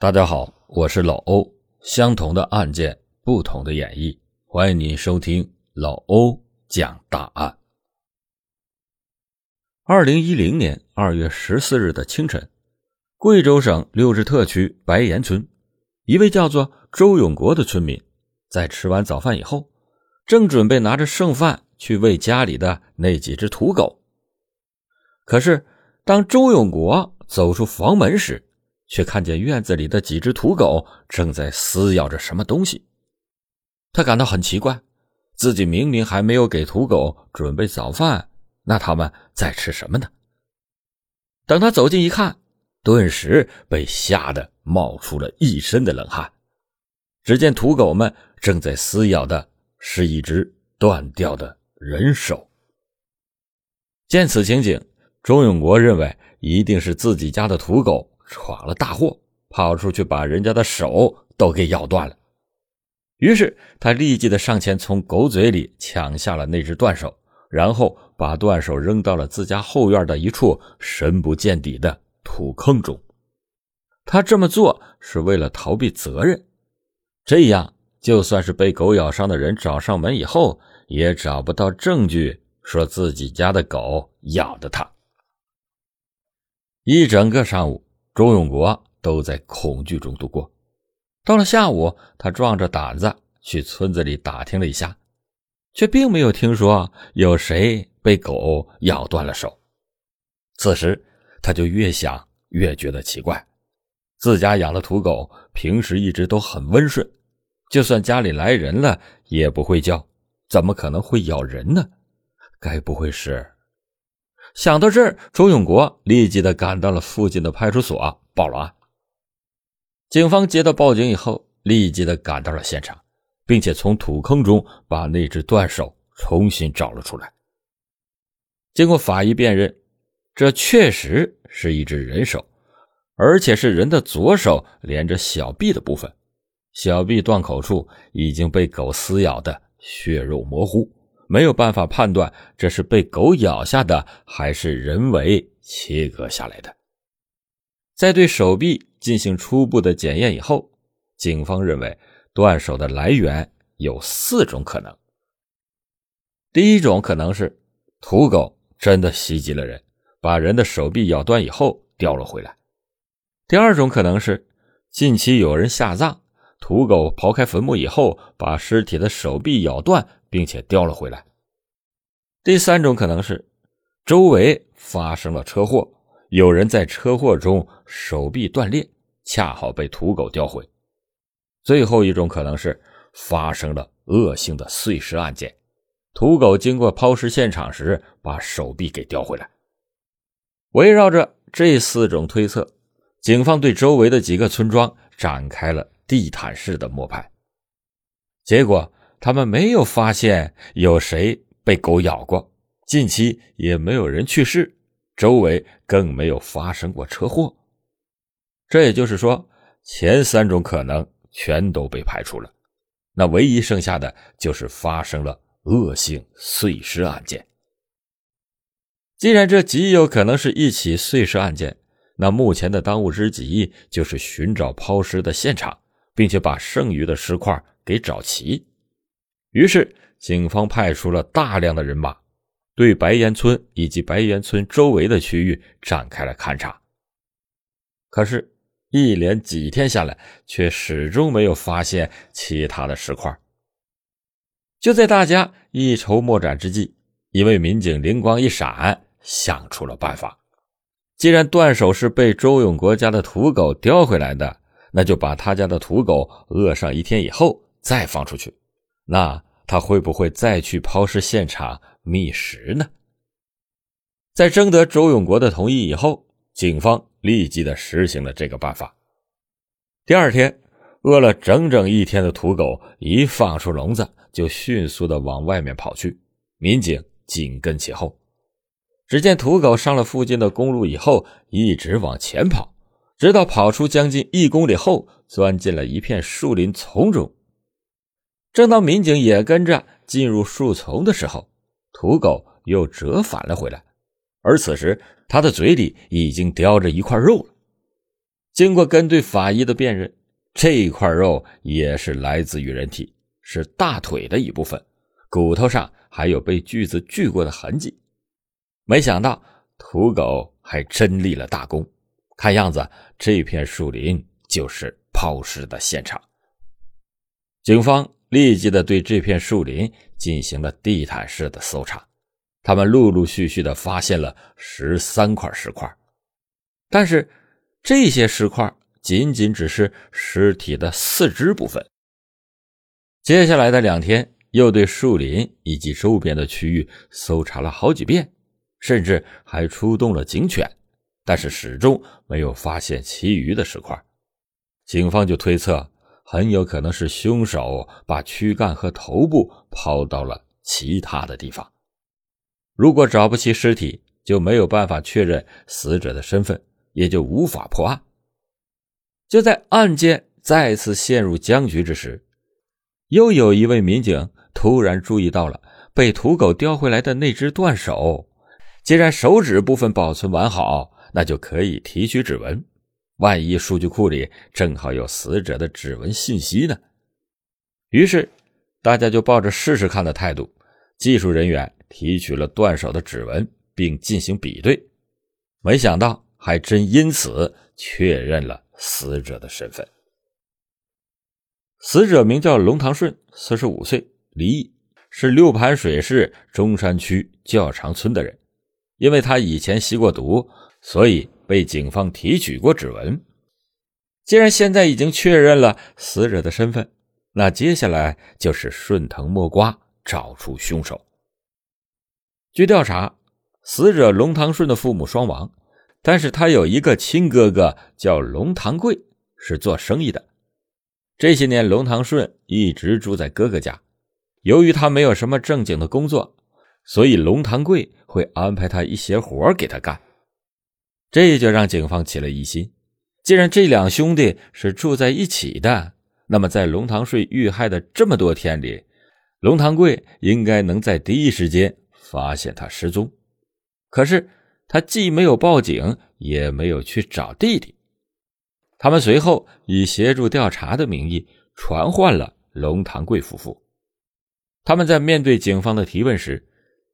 大家好，我是老欧。相同的案件，不同的演绎，欢迎您收听老欧讲大案。二零一零年二月十四日的清晨，贵州省六枝特区白岩村，一位叫做周永国的村民，在吃完早饭以后，正准备拿着剩饭去喂家里的那几只土狗。可是，当周永国走出房门时，却看见院子里的几只土狗正在撕咬着什么东西，他感到很奇怪，自己明明还没有给土狗准备早饭，那他们在吃什么呢？等他走近一看，顿时被吓得冒出了一身的冷汗。只见土狗们正在撕咬的是一只断掉的人手。见此情景，钟永国认为一定是自己家的土狗。闯了大祸，跑出去把人家的手都给咬断了。于是他立即的上前，从狗嘴里抢下了那只断手，然后把断手扔到了自家后院的一处深不见底的土坑中。他这么做是为了逃避责任，这样就算是被狗咬伤的人找上门以后，也找不到证据说自己家的狗咬的他。一整个上午。周永国都在恐惧中度过。到了下午，他壮着胆子去村子里打听了一下，却并没有听说有谁被狗咬断了手。此时，他就越想越觉得奇怪：自家养的土狗平时一直都很温顺，就算家里来人了也不会叫，怎么可能会咬人呢？该不会是……想到这儿，周永国立即的赶到了附近的派出所报了案。警方接到报警以后，立即的赶到了现场，并且从土坑中把那只断手重新找了出来。经过法医辨认，这确实是一只人手，而且是人的左手连着小臂的部分，小臂断口处已经被狗撕咬的血肉模糊。没有办法判断这是被狗咬下的还是人为切割下来的。在对手臂进行初步的检验以后，警方认为断手的来源有四种可能。第一种可能是土狗真的袭击了人，把人的手臂咬断以后叼了回来；第二种可能是近期有人下葬，土狗刨开坟墓以后把尸体的手臂咬断。并且叼了回来。第三种可能是，周围发生了车祸，有人在车祸中手臂断裂，恰好被土狗叼回。最后一种可能是发生了恶性的碎尸案件，土狗经过抛尸现场时把手臂给叼回来。围绕着这四种推测，警方对周围的几个村庄展开了地毯式的摸排，结果。他们没有发现有谁被狗咬过，近期也没有人去世，周围更没有发生过车祸。这也就是说，前三种可能全都被排除了，那唯一剩下的就是发生了恶性碎尸案件。既然这极有可能是一起碎尸案件，那目前的当务之急就是寻找抛尸的现场，并且把剩余的尸块给找齐。于是，警方派出了大量的人马，对白岩村以及白岩村周围的区域展开了勘查。可是，一连几天下来，却始终没有发现其他的石块。就在大家一筹莫展之际，一位民警灵光一闪，想出了办法：既然断手是被周永国家的土狗叼回来的，那就把他家的土狗饿上一天以后再放出去。那他会不会再去抛尸现场觅食呢？在征得周永国的同意以后，警方立即的实行了这个办法。第二天，饿了整整一天的土狗一放出笼子，就迅速的往外面跑去，民警紧跟其后。只见土狗上了附近的公路以后，一直往前跑，直到跑出将近一公里后，钻进了一片树林丛中。正当民警也跟着进入树丛的时候，土狗又折返了回来，而此时他的嘴里已经叼着一块肉了。经过跟对法医的辨认，这块肉也是来自于人体，是大腿的一部分，骨头上还有被锯子锯过的痕迹。没想到土狗还真立了大功，看样子这片树林就是抛尸的现场。警方立即的对这片树林进行了地毯式的搜查，他们陆陆续续的发现了十三块石块，但是这些石块仅仅只是尸体的四肢部分。接下来的两天，又对树林以及周边的区域搜查了好几遍，甚至还出动了警犬，但是始终没有发现其余的石块。警方就推测。很有可能是凶手把躯干和头部抛到了其他的地方。如果找不齐尸体，就没有办法确认死者的身份，也就无法破案。就在案件再次陷入僵局之时，又有一位民警突然注意到了被土狗叼回来的那只断手。既然手指部分保存完好，那就可以提取指纹。万一数据库里正好有死者的指纹信息呢？于是，大家就抱着试试看的态度，技术人员提取了断手的指纹，并进行比对。没想到，还真因此确认了死者的身份。死者名叫龙堂顺，四十五岁，离异，是六盘水市中山区较长村的人。因为他以前吸过毒，所以。被警方提取过指纹，既然现在已经确认了死者的身份，那接下来就是顺藤摸瓜找出凶手。据调查，死者龙堂顺的父母双亡，但是他有一个亲哥哥叫龙堂贵，是做生意的。这些年，龙堂顺一直住在哥哥家，由于他没有什么正经的工作，所以龙堂贵会安排他一些活给他干。这就让警方起了疑心。既然这两兄弟是住在一起的，那么在龙堂顺遇害的这么多天里，龙堂贵应该能在第一时间发现他失踪。可是他既没有报警，也没有去找弟弟。他们随后以协助调查的名义传唤了龙堂贵夫妇。他们在面对警方的提问时，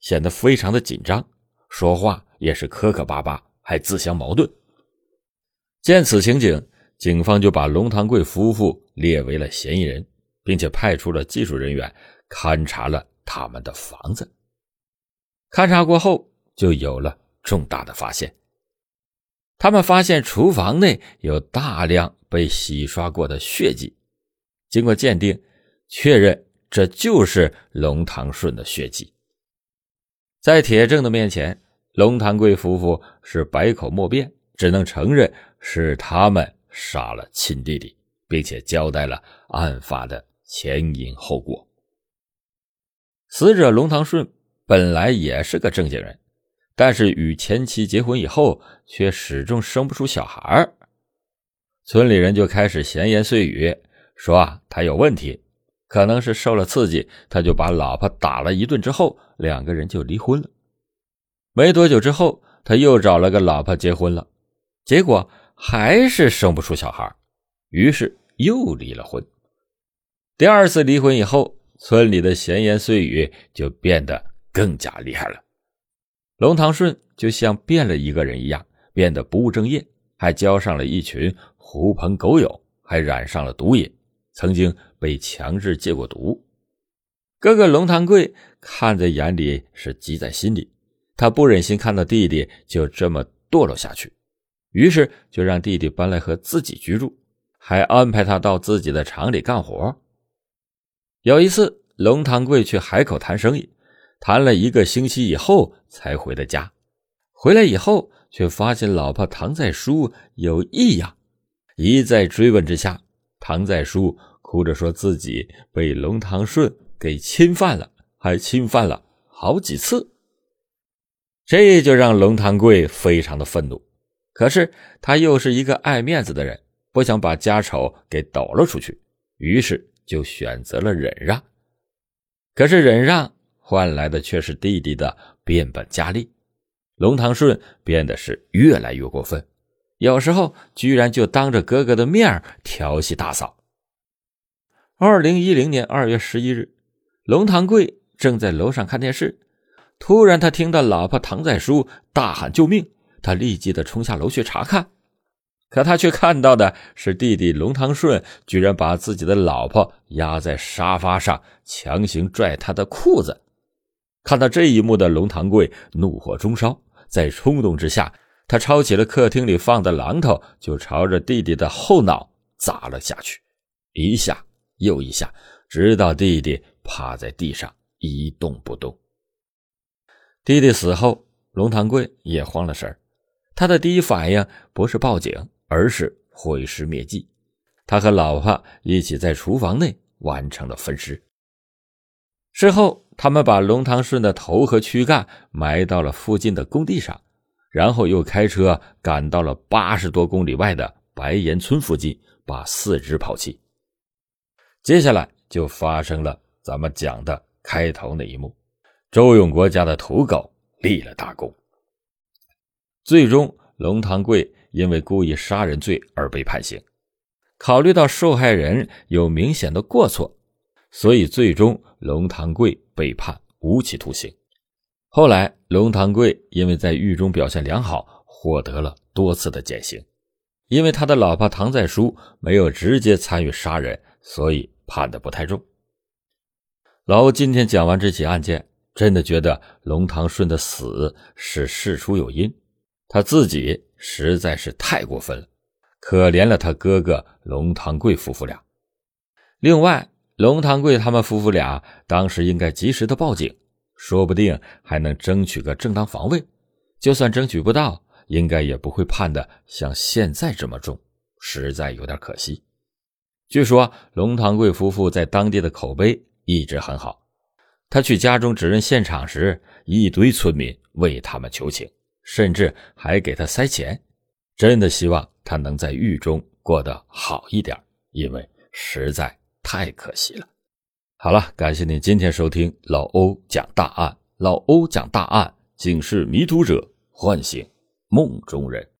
显得非常的紧张，说话也是磕磕巴巴。还自相矛盾。见此情景，警方就把龙堂贵夫妇列为了嫌疑人，并且派出了技术人员勘察了他们的房子。勘察过后，就有了重大的发现。他们发现厨房内有大量被洗刷过的血迹，经过鉴定，确认这就是龙堂顺的血迹。在铁证的面前。龙堂贵夫妇是百口莫辩，只能承认是他们杀了亲弟弟，并且交代了案发的前因后果。死者龙堂顺本来也是个正经人，但是与前妻结婚以后，却始终生不出小孩村里人就开始闲言碎语，说啊他有问题，可能是受了刺激，他就把老婆打了一顿，之后两个人就离婚了。没多久之后，他又找了个老婆结婚了，结果还是生不出小孩，于是又离了婚。第二次离婚以后，村里的闲言碎语就变得更加厉害了。龙堂顺就像变了一个人一样，变得不务正业，还交上了一群狐朋狗友，还染上了毒瘾，曾经被强制戒过毒。哥哥龙堂贵看在眼里，是急在心里。他不忍心看到弟弟就这么堕落下去，于是就让弟弟搬来和自己居住，还安排他到自己的厂里干活。有一次，龙堂贵去海口谈生意，谈了一个星期以后才回的家。回来以后，却发现老婆唐在书有异样，一再追问之下，唐在书哭着说自己被龙堂顺给侵犯了，还侵犯了好几次。这就让龙堂贵非常的愤怒，可是他又是一个爱面子的人，不想把家丑给抖了出去，于是就选择了忍让。可是忍让换来的却是弟弟的变本加厉，龙堂顺变得是越来越过分，有时候居然就当着哥哥的面调戏大嫂。二零一零年二月十一日，龙堂贵正在楼上看电视，突然他听到老婆唐在书大喊救命，他立即的冲下楼去查看，可他却看到的是弟弟龙堂顺居然把自己的老婆压在沙发上，强行拽他的裤子。看到这一幕的龙堂贵怒火中烧，在冲动之下，他抄起了客厅里放的榔头，就朝着弟弟的后脑砸了下去，一下。又一下，直到弟弟趴在地上一动不动。弟弟死后，龙堂贵也慌了神他的第一反应不是报警，而是毁尸灭迹。他和老婆一起在厨房内完成了分尸。事后，他们把龙堂顺的头和躯干埋到了附近的工地上，然后又开车赶到了八十多公里外的白岩村附近，把四肢抛弃。接下来就发生了咱们讲的开头那一幕，周永国家的土狗立了大功。最终，龙堂贵因为故意杀人罪而被判刑。考虑到受害人有明显的过错，所以最终龙堂贵被判无期徒刑。后来，龙堂贵因为在狱中表现良好，获得了多次的减刑。因为他的老婆唐在书没有直接参与杀人，所以。判的不太重。老欧今天讲完这起案件，真的觉得龙堂顺的死是事出有因，他自己实在是太过分了，可怜了他哥哥龙堂贵夫妇俩。另外，龙堂贵他们夫妇俩当时应该及时的报警，说不定还能争取个正当防卫。就算争取不到，应该也不会判的像现在这么重，实在有点可惜。据说龙堂贵夫妇在当地的口碑一直很好。他去家中指认现场时，一堆村民为他们求情，甚至还给他塞钱。真的希望他能在狱中过得好一点，因为实在太可惜了。好了，感谢您今天收听老欧讲大案。老欧讲大案，警示迷途者，唤醒梦中人。